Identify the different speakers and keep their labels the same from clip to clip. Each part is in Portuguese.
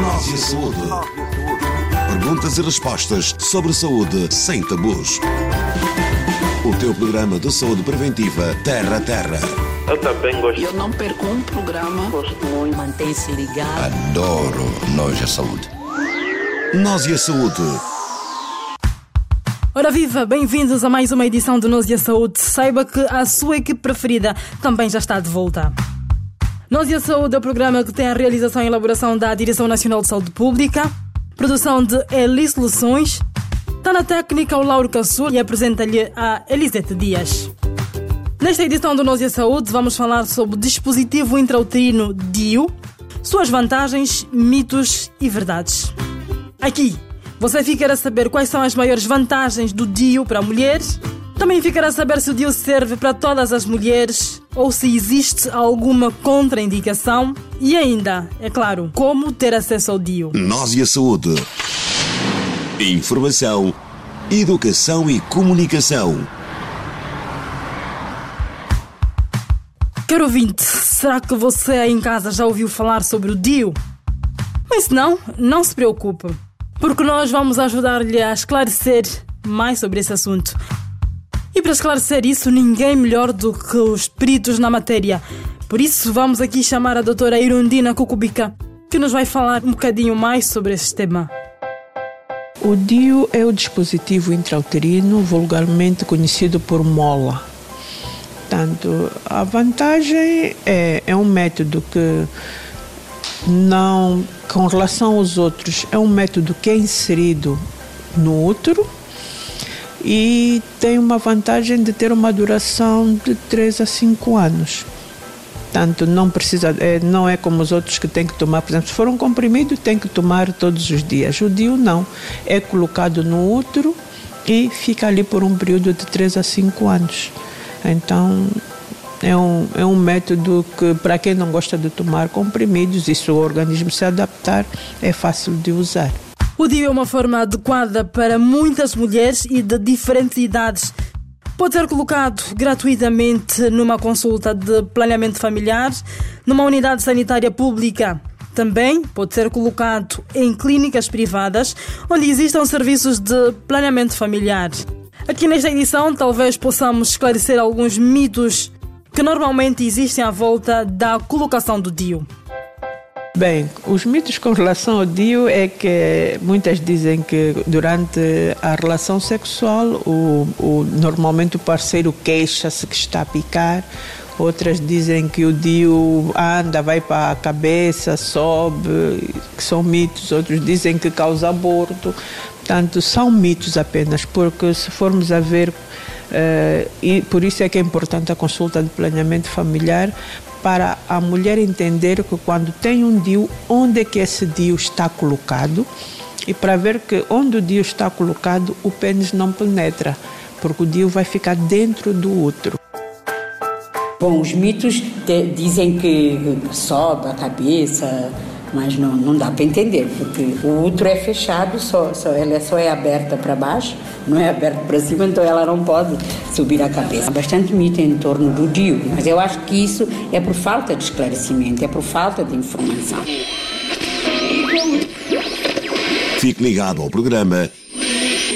Speaker 1: Nós e a saúde. Perguntas e respostas sobre saúde sem tabus. O teu programa de saúde preventiva Terra a Terra.
Speaker 2: Eu também gosto.
Speaker 3: Eu não perco um programa.
Speaker 4: Gosto muito. Mantém-se ligado.
Speaker 1: Adoro Nós e a Saúde. Nós e a Saúde.
Speaker 5: Ora viva, bem-vindos a mais uma edição do Nós e a Saúde. Saiba que a sua equipe preferida também já está de volta. Nós e a Saúde é o programa que tem a realização e elaboração da Direção Nacional de Saúde Pública, produção de Eli Soluções, está na técnica o Lauro Caçul e apresenta-lhe a Elisete Dias. Nesta edição do Nós e a Saúde vamos falar sobre o dispositivo intrauterino DIU, suas vantagens, mitos e verdades. Aqui, você ficará a saber quais são as maiores vantagens do DIU para mulheres, também ficará a saber se o DIU serve para todas as mulheres ou se existe alguma contraindicação e ainda, é claro, como ter acesso ao DIU.
Speaker 1: Nós e a Saúde. Informação, educação e comunicação.
Speaker 5: Caro ouvinte, será que você aí em casa já ouviu falar sobre o DIU? Mas se não, não se preocupe, porque nós vamos ajudar-lhe a esclarecer mais sobre esse assunto. E para esclarecer isso, ninguém melhor do que os peritos na matéria. Por isso, vamos aqui chamar a doutora Irundina Cucubica, que nos vai falar um bocadinho mais sobre esse tema.
Speaker 6: O DIU é o dispositivo intrauterino vulgarmente conhecido por mola. Portanto, a vantagem é, é um método que não, com relação aos outros, é um método que é inserido no útero e tem uma vantagem de ter uma duração de 3 a 5 anos. Portanto, não precisa, é, não é como os outros que tem que tomar, por exemplo, se for um comprimido, tem que tomar todos os dias. O DIU não. É colocado no útero e fica ali por um período de 3 a 5 anos. Então, é um, é um método que, para quem não gosta de tomar comprimidos e se o organismo se adaptar, é fácil de usar.
Speaker 5: O DIU é uma forma adequada para muitas mulheres e de diferentes idades. Pode ser colocado gratuitamente numa consulta de planeamento familiar, numa unidade sanitária pública. Também pode ser colocado em clínicas privadas, onde existam serviços de planeamento familiar. Aqui nesta edição, talvez possamos esclarecer alguns mitos que normalmente existem à volta da colocação do DIU.
Speaker 6: Bem, os mitos com relação ao DIU é que muitas dizem que durante a relação sexual o, o normalmente o parceiro queixa-se que está a picar, outras dizem que o DIU anda, vai para a cabeça, sobe, que são mitos, outros dizem que causa aborto. Portanto, são mitos apenas, porque se formos a ver, uh, e por isso é que é importante a consulta de planeamento familiar, para a mulher entender que quando tem um DIU, onde é que esse DIU está colocado e para ver que onde o DIU está colocado, o pênis não penetra, porque o DIU vai ficar dentro do útero.
Speaker 4: Bom, os mitos te, dizem que sobe a cabeça, mas não, não dá para entender, porque o útero é fechado, só, só, ela só é aberta para baixo, não é aberta para cima, então ela não pode subir a cabeça. Há bastante mito em torno do DIU, mas eu acho que isso é por falta de esclarecimento, é por falta de informação.
Speaker 1: Fique ligado ao programa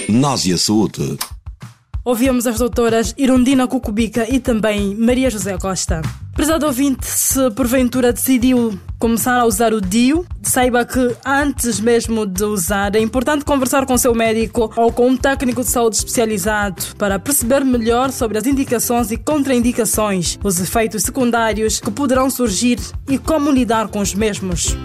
Speaker 1: Nós e a Saúde.
Speaker 5: Ouvimos as doutoras Irundina Cucubica e também Maria José Costa. Prezado ouvinte, se porventura decidiu começar a usar o DIU, saiba que antes mesmo de usar é importante conversar com seu médico ou com um técnico de saúde especializado para perceber melhor sobre as indicações e contraindicações, os efeitos secundários que poderão surgir e como lidar com os mesmos.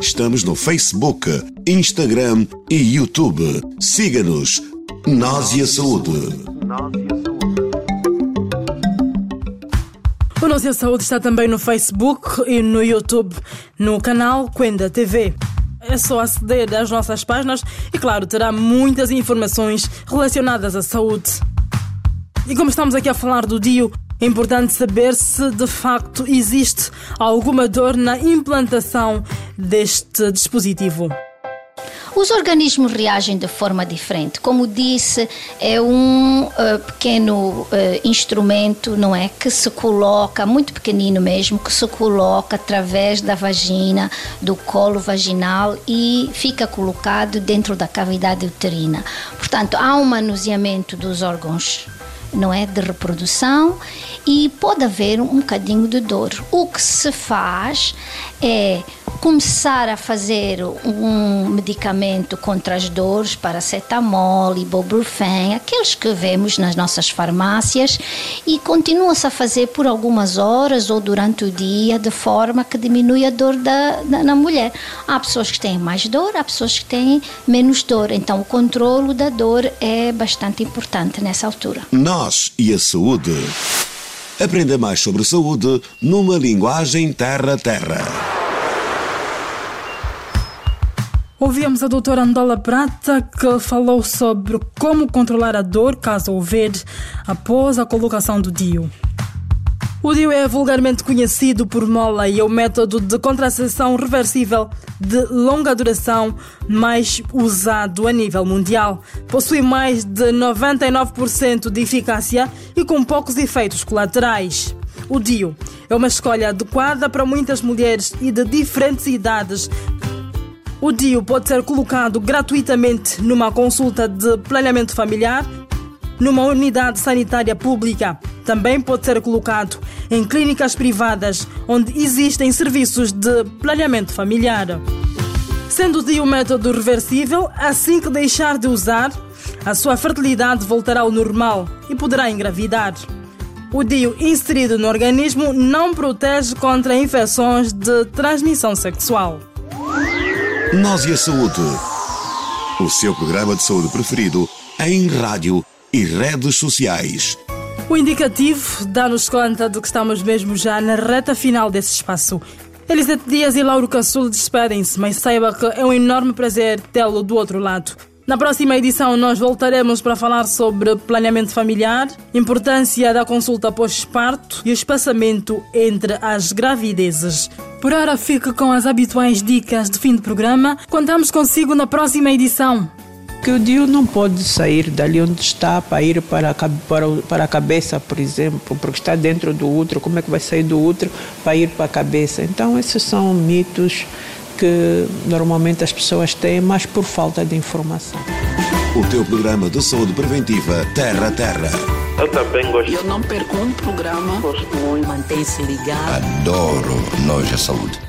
Speaker 1: Estamos no Facebook, Instagram e YouTube. Siga-nos. Nós e a Saúde.
Speaker 5: O Nós e a Saúde está também no Facebook e no YouTube, no canal Quenda TV. É só aceder às nossas páginas e, claro, terá muitas informações relacionadas à saúde. E como estamos aqui a falar do DIU, é importante saber se de facto existe alguma dor na implantação deste dispositivo.
Speaker 2: Os organismos reagem de forma diferente. Como disse, é um uh, pequeno uh, instrumento, não é, que se coloca muito pequenino mesmo, que se coloca através da vagina, do colo vaginal e fica colocado dentro da cavidade uterina. Portanto, há um manuseamento dos órgãos não é de reprodução e pode haver um bocadinho de dor. O que se faz é começar a fazer um medicamento contra as dores, paracetamol, ibuprofen, aqueles que vemos nas nossas farmácias e continua-se a fazer por algumas horas ou durante o dia de forma que diminui a dor da, da, na mulher. Há pessoas que têm mais dor, há pessoas que têm menos dor, então o controlo da dor é bastante importante nessa altura.
Speaker 1: Nós e a saúde. Aprenda mais sobre saúde numa linguagem terra-terra.
Speaker 5: Ouvimos a doutora Andola Prata que falou sobre como controlar a dor caso houver após a colocação do DIU. O DIU é vulgarmente conhecido por mola e é o método de contracepção reversível de longa duração mais usado a nível mundial. Possui mais de 99% de eficácia e com poucos efeitos colaterais. O DIU é uma escolha adequada para muitas mulheres e de diferentes idades o DIU pode ser colocado gratuitamente numa consulta de planeamento familiar, numa unidade sanitária pública. Também pode ser colocado em clínicas privadas onde existem serviços de planeamento familiar. Sendo o DIU método reversível, assim que deixar de usar, a sua fertilidade voltará ao normal e poderá engravidar. O DIU inserido no organismo não protege contra infecções de transmissão sexual.
Speaker 1: Nós e a Saúde. O seu programa de saúde preferido em rádio e redes sociais.
Speaker 5: O indicativo dá-nos conta de que estamos mesmo já na reta final desse espaço. Elisete Dias e Lauro Caçul despedem-se, mas saiba que é um enorme prazer tê-lo do outro lado. Na próxima edição, nós voltaremos para falar sobre planeamento familiar, importância da consulta pós-parto e espaçamento entre as gravidezes. Por hora, fique com as habituais dicas de fim de programa. Contamos consigo na próxima edição.
Speaker 6: Que o Dio não pode sair dali onde está para ir para a, para, para a cabeça, por exemplo, porque está dentro do útero. Como é que vai sair do útero para ir para a cabeça? Então, esses são mitos que normalmente as pessoas têm, mas por falta de informação.
Speaker 1: O teu programa de saúde preventiva Terra Terra.
Speaker 3: Eu também gosto.
Speaker 7: Eu não perco um programa.
Speaker 3: Gosto muito.
Speaker 7: Mantém-se ligado.
Speaker 1: Adoro Nós a Saúde.